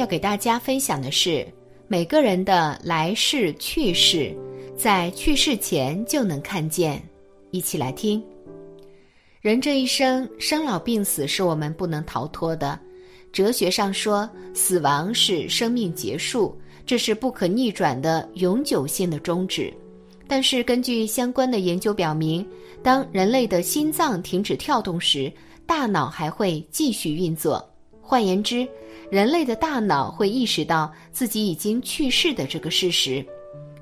要给大家分享的是，每个人的来世去世，在去世前就能看见。一起来听。人这一生，生老病死是我们不能逃脱的。哲学上说，死亡是生命结束，这是不可逆转的永久性的终止。但是，根据相关的研究表明，当人类的心脏停止跳动时，大脑还会继续运作。换言之，人类的大脑会意识到自己已经去世的这个事实。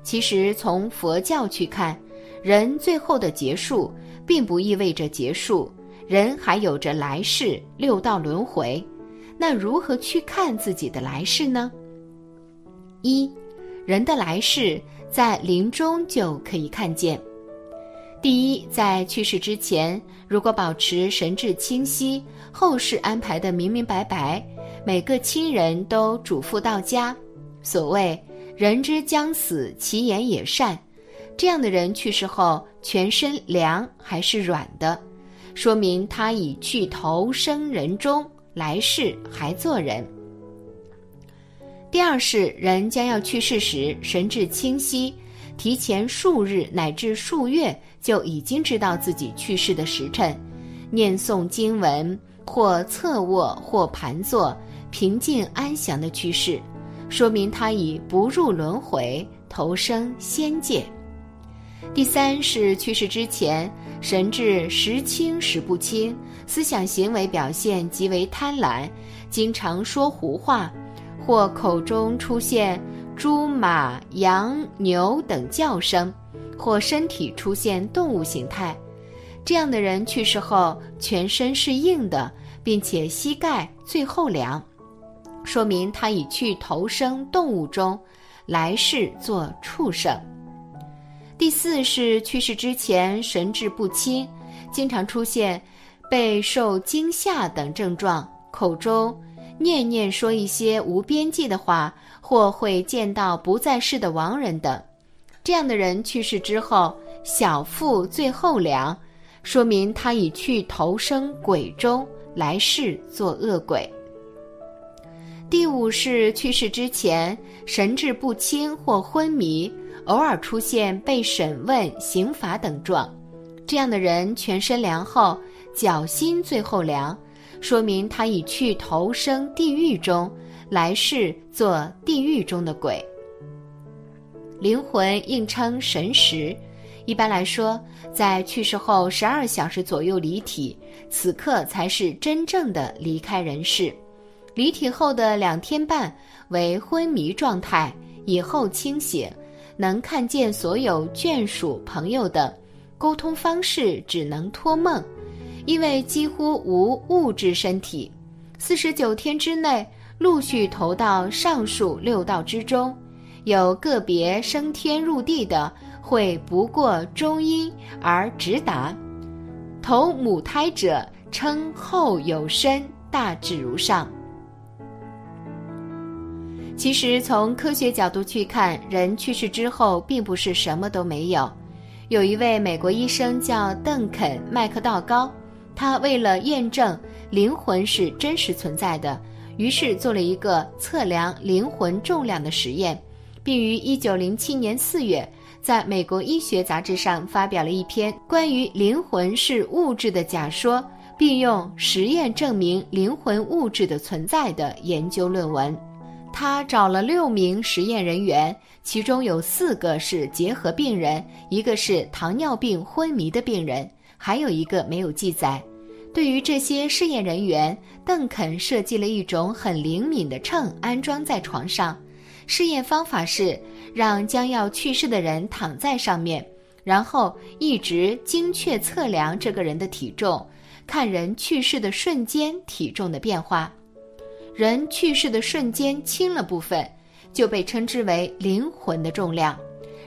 其实，从佛教去看，人最后的结束并不意味着结束，人还有着来世、六道轮回。那如何去看自己的来世呢？一，人的来世在临终就可以看见。第一，在去世之前，如果保持神志清晰，后事安排的明明白白，每个亲人都嘱咐到家。所谓“人之将死，其言也善”，这样的人去世后全身凉还是软的，说明他已去投生人中，来世还做人。第二是人将要去世时，神志清晰。提前数日乃至数月就已经知道自己去世的时辰，念诵经文或侧卧或盘坐，平静安详的去世，说明他已不入轮回，投生仙界。第三是去世之前，神智时清时不清，思想行为表现极为贪婪，经常说胡话，或口中出现。猪、马、羊、牛等叫声，或身体出现动物形态，这样的人去世后全身是硬的，并且膝盖最后凉，说明他已去投生动物中，来世做畜生。第四是去世之前神志不清，经常出现备受惊吓等症状，口中念念说一些无边际的话。或会见到不在世的亡人等，这样的人去世之后，小腹最后凉，说明他已去投生鬼中，来世做恶鬼。第五是去世之前神志不清或昏迷，偶尔出现被审问、刑罚等状，这样的人全身凉后，脚心最后凉，说明他已去投生地狱中。来世做地狱中的鬼，灵魂应称神识。一般来说，在去世后十二小时左右离体，此刻才是真正的离开人世。离体后的两天半为昏迷状态，以后清醒，能看见所有眷属、朋友等，沟通方式只能托梦，因为几乎无物质身体。四十九天之内。陆续投到上述六道之中，有个别升天入地的，会不过中阴而直达。投母胎者称后有身，大致如上。其实从科学角度去看，人去世之后并不是什么都没有。有一位美国医生叫邓肯·麦克道高，他为了验证灵魂是真实存在的。于是做了一个测量灵魂重量的实验，并于一九零七年四月在美国医学杂志上发表了一篇关于灵魂是物质的假说，并用实验证明灵魂物质的存在的研究论文。他找了六名实验人员，其中有四个是结核病人，一个是糖尿病昏迷的病人，还有一个没有记载。对于这些试验人员，邓肯设计了一种很灵敏的秤，安装在床上。试验方法是让将要去世的人躺在上面，然后一直精确测量这个人的体重，看人去世的瞬间体重的变化。人去世的瞬间轻了部分，就被称之为灵魂的重量。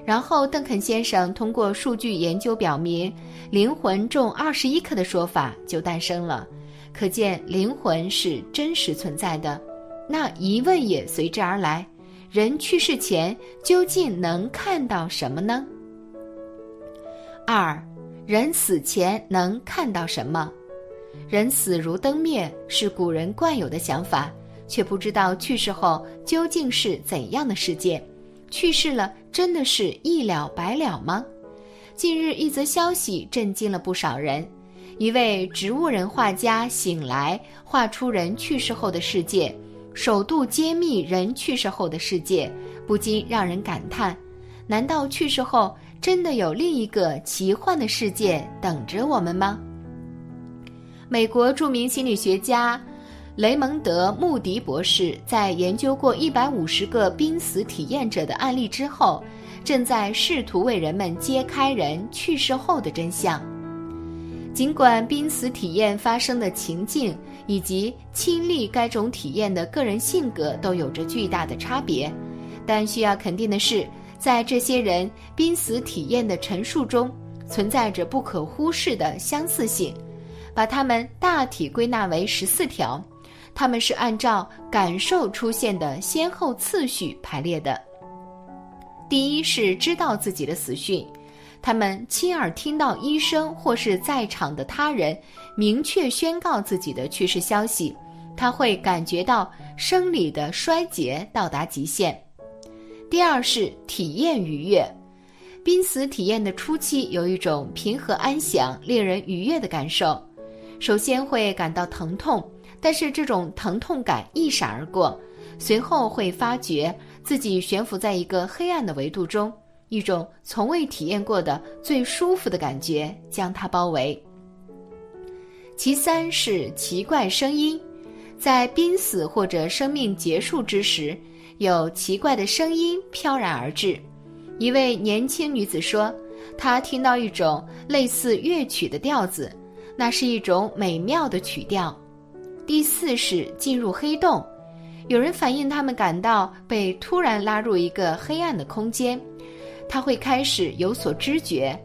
然后，邓肯先生通过数据研究表明，灵魂重二十一克的说法就诞生了。可见灵魂是真实存在的。那疑问也随之而来：人去世前究竟能看到什么呢？二，人死前能看到什么？人死如灯灭是古人惯有的想法。却不知道去世后究竟是怎样的世界。去世了，真的是一了百了吗？近日，一则消息震惊了不少人：一位植物人画家醒来，画出人去世后的世界，首度揭秘人去世后的世界，不禁让人感叹：难道去世后真的有另一个奇幻的世界等着我们吗？美国著名心理学家。雷蒙德·穆迪博士在研究过一百五十个濒死体验者的案例之后，正在试图为人们揭开人去世后的真相。尽管濒死体验发生的情境以及亲历该种体验的个人性格都有着巨大的差别，但需要肯定的是，在这些人濒死体验的陈述中，存在着不可忽视的相似性，把它们大体归纳为十四条。他们是按照感受出现的先后次序排列的。第一是知道自己的死讯，他们亲耳听到医生或是在场的他人明确宣告自己的去世消息，他会感觉到生理的衰竭到达极限。第二是体验愉悦，濒死体验的初期有一种平和安详、令人愉悦的感受，首先会感到疼痛。但是这种疼痛感一闪而过，随后会发觉自己悬浮在一个黑暗的维度中，一种从未体验过的最舒服的感觉将它包围。其三是奇怪声音，在濒死或者生命结束之时，有奇怪的声音飘然而至。一位年轻女子说，她听到一种类似乐曲的调子，那是一种美妙的曲调。第四是进入黑洞，有人反映他们感到被突然拉入一个黑暗的空间，他会开始有所知觉，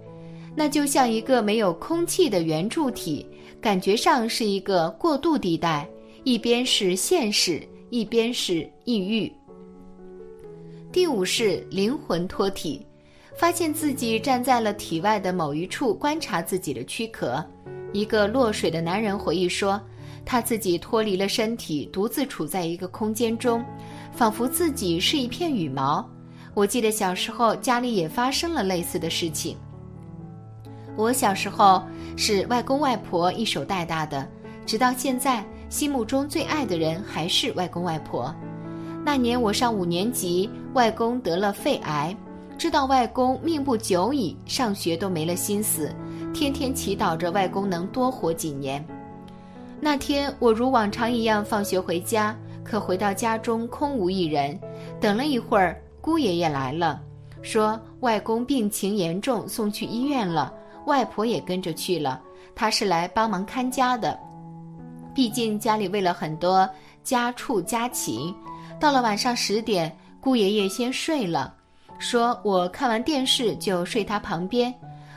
那就像一个没有空气的圆柱体，感觉上是一个过渡地带，一边是现实，一边是异域。第五是灵魂脱体，发现自己站在了体外的某一处观察自己的躯壳。一个落水的男人回忆说。他自己脱离了身体，独自处在一个空间中，仿佛自己是一片羽毛。我记得小时候家里也发生了类似的事情。我小时候是外公外婆一手带大的，直到现在，心目中最爱的人还是外公外婆。那年我上五年级，外公得了肺癌，知道外公命不久矣，上学都没了心思，天天祈祷着外公能多活几年。那天我如往常一样放学回家，可回到家中空无一人。等了一会儿，姑爷爷来了，说外公病情严重，送去医院了。外婆也跟着去了，他是来帮忙看家的。毕竟家里为了很多家畜家禽。到了晚上十点，姑爷爷先睡了，说我看完电视就睡他旁边。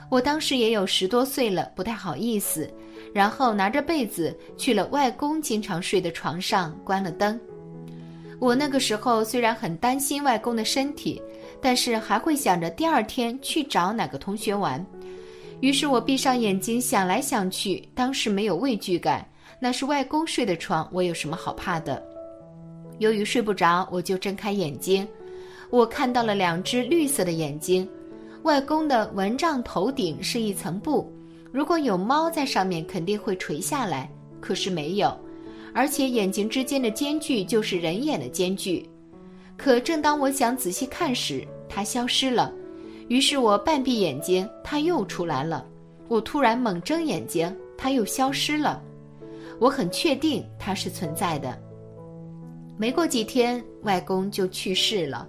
我当时也有十多岁了，不太好意思。然后拿着被子去了外公经常睡的床上，关了灯。我那个时候虽然很担心外公的身体，但是还会想着第二天去找哪个同学玩。于是我闭上眼睛想来想去，当时没有畏惧感，那是外公睡的床，我有什么好怕的？由于睡不着，我就睁开眼睛，我看到了两只绿色的眼睛。外公的蚊帐头顶是一层布。如果有猫在上面，肯定会垂下来。可是没有，而且眼睛之间的间距就是人眼的间距。可正当我想仔细看时，它消失了。于是我半闭眼睛，它又出来了。我突然猛睁眼睛，它又消失了。我很确定它是存在的。没过几天，外公就去世了。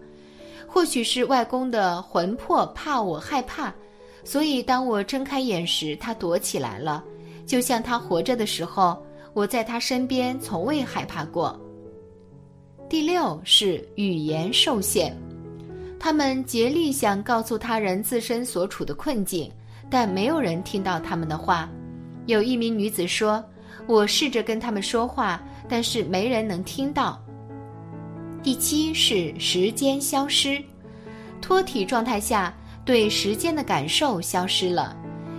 或许是外公的魂魄怕我害怕。所以，当我睁开眼时，他躲起来了，就像他活着的时候，我在他身边从未害怕过。第六是语言受限，他们竭力想告诉他人自身所处的困境，但没有人听到他们的话。有一名女子说：“我试着跟他们说话，但是没人能听到。”第七是时间消失，脱体状态下。对时间的感受消失了。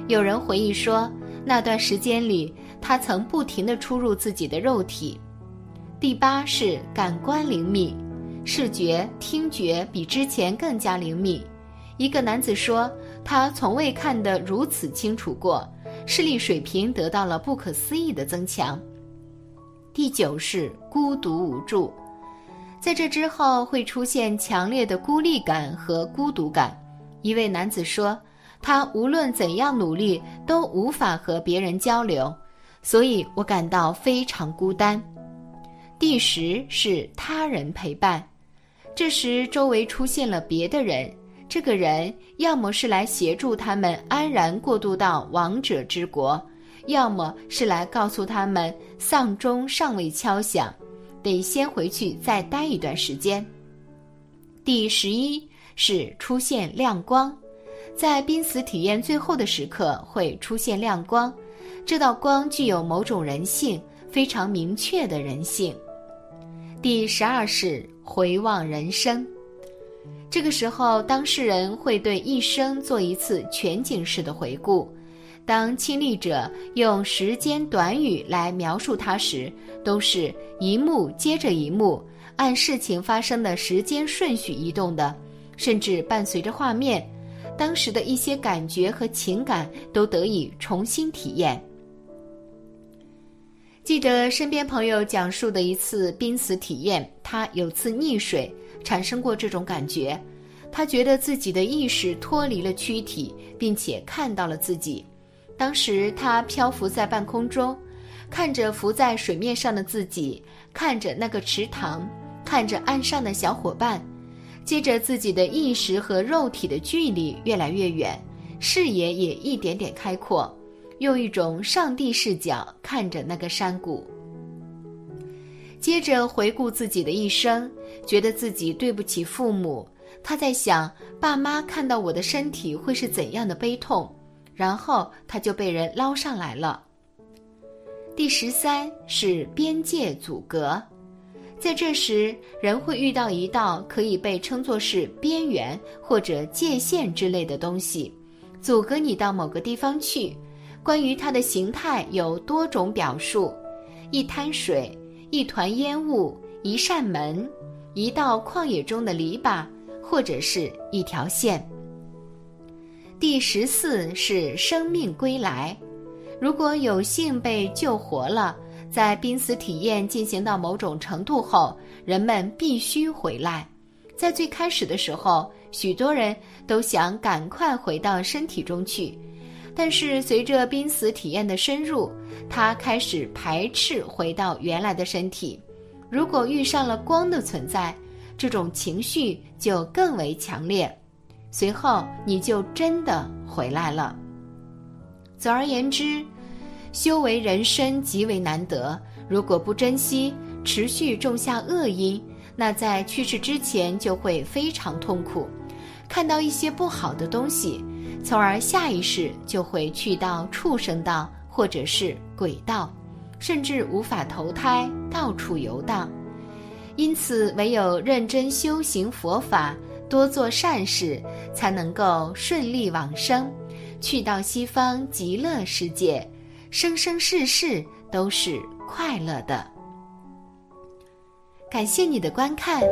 有人回忆说，那段时间里，他曾不停地出入自己的肉体。第八是感官灵敏，视觉、听觉比之前更加灵敏。一个男子说，他从未看得如此清楚过，视力水平得到了不可思议的增强。第九是孤独无助，在这之后会出现强烈的孤立感和孤独感。一位男子说，他无论怎样努力都无法和别人交流，所以我感到非常孤单。第十是他人陪伴，这时周围出现了别的人。这个人要么是来协助他们安然过渡到王者之国，要么是来告诉他们丧钟尚未敲响，得先回去再待一段时间。第十一是出现亮光，在濒死体验最后的时刻会出现亮光，这道光具有某种人性，非常明确的人性。第十二是回望人生。这个时候，当事人会对一生做一次全景式的回顾。当亲历者用时间短语来描述他时，都是一幕接着一幕，按事情发生的时间顺序移动的，甚至伴随着画面，当时的一些感觉和情感都得以重新体验。记得身边朋友讲述的一次濒死体验，他有次溺水。产生过这种感觉，他觉得自己的意识脱离了躯体，并且看到了自己。当时他漂浮在半空中，看着浮在水面上的自己，看着那个池塘，看着岸上的小伙伴。接着，自己的意识和肉体的距离越来越远，视野也一点点开阔，用一种上帝视角看着那个山谷。接着回顾自己的一生，觉得自己对不起父母。他在想，爸妈看到我的身体会是怎样的悲痛。然后他就被人捞上来了。第十三是边界阻隔，在这时，人会遇到一道可以被称作是边缘或者界限之类的东西，阻隔你到某个地方去。关于它的形态有多种表述：一滩水。一团烟雾，一扇门，一道旷野中的篱笆，或者是一条线。第十四是生命归来，如果有幸被救活了，在濒死体验进行到某种程度后，人们必须回来。在最开始的时候，许多人都想赶快回到身体中去。但是随着濒死体验的深入，他开始排斥回到原来的身体。如果遇上了光的存在，这种情绪就更为强烈。随后你就真的回来了。总而言之，修为人生极为难得。如果不珍惜，持续种下恶因，那在去世之前就会非常痛苦。看到一些不好的东西。从而下意识就会去到畜生道或者是鬼道，甚至无法投胎，到处游荡。因此，唯有认真修行佛法，多做善事，才能够顺利往生，去到西方极乐世界，生生世世都是快乐的。感谢你的观看。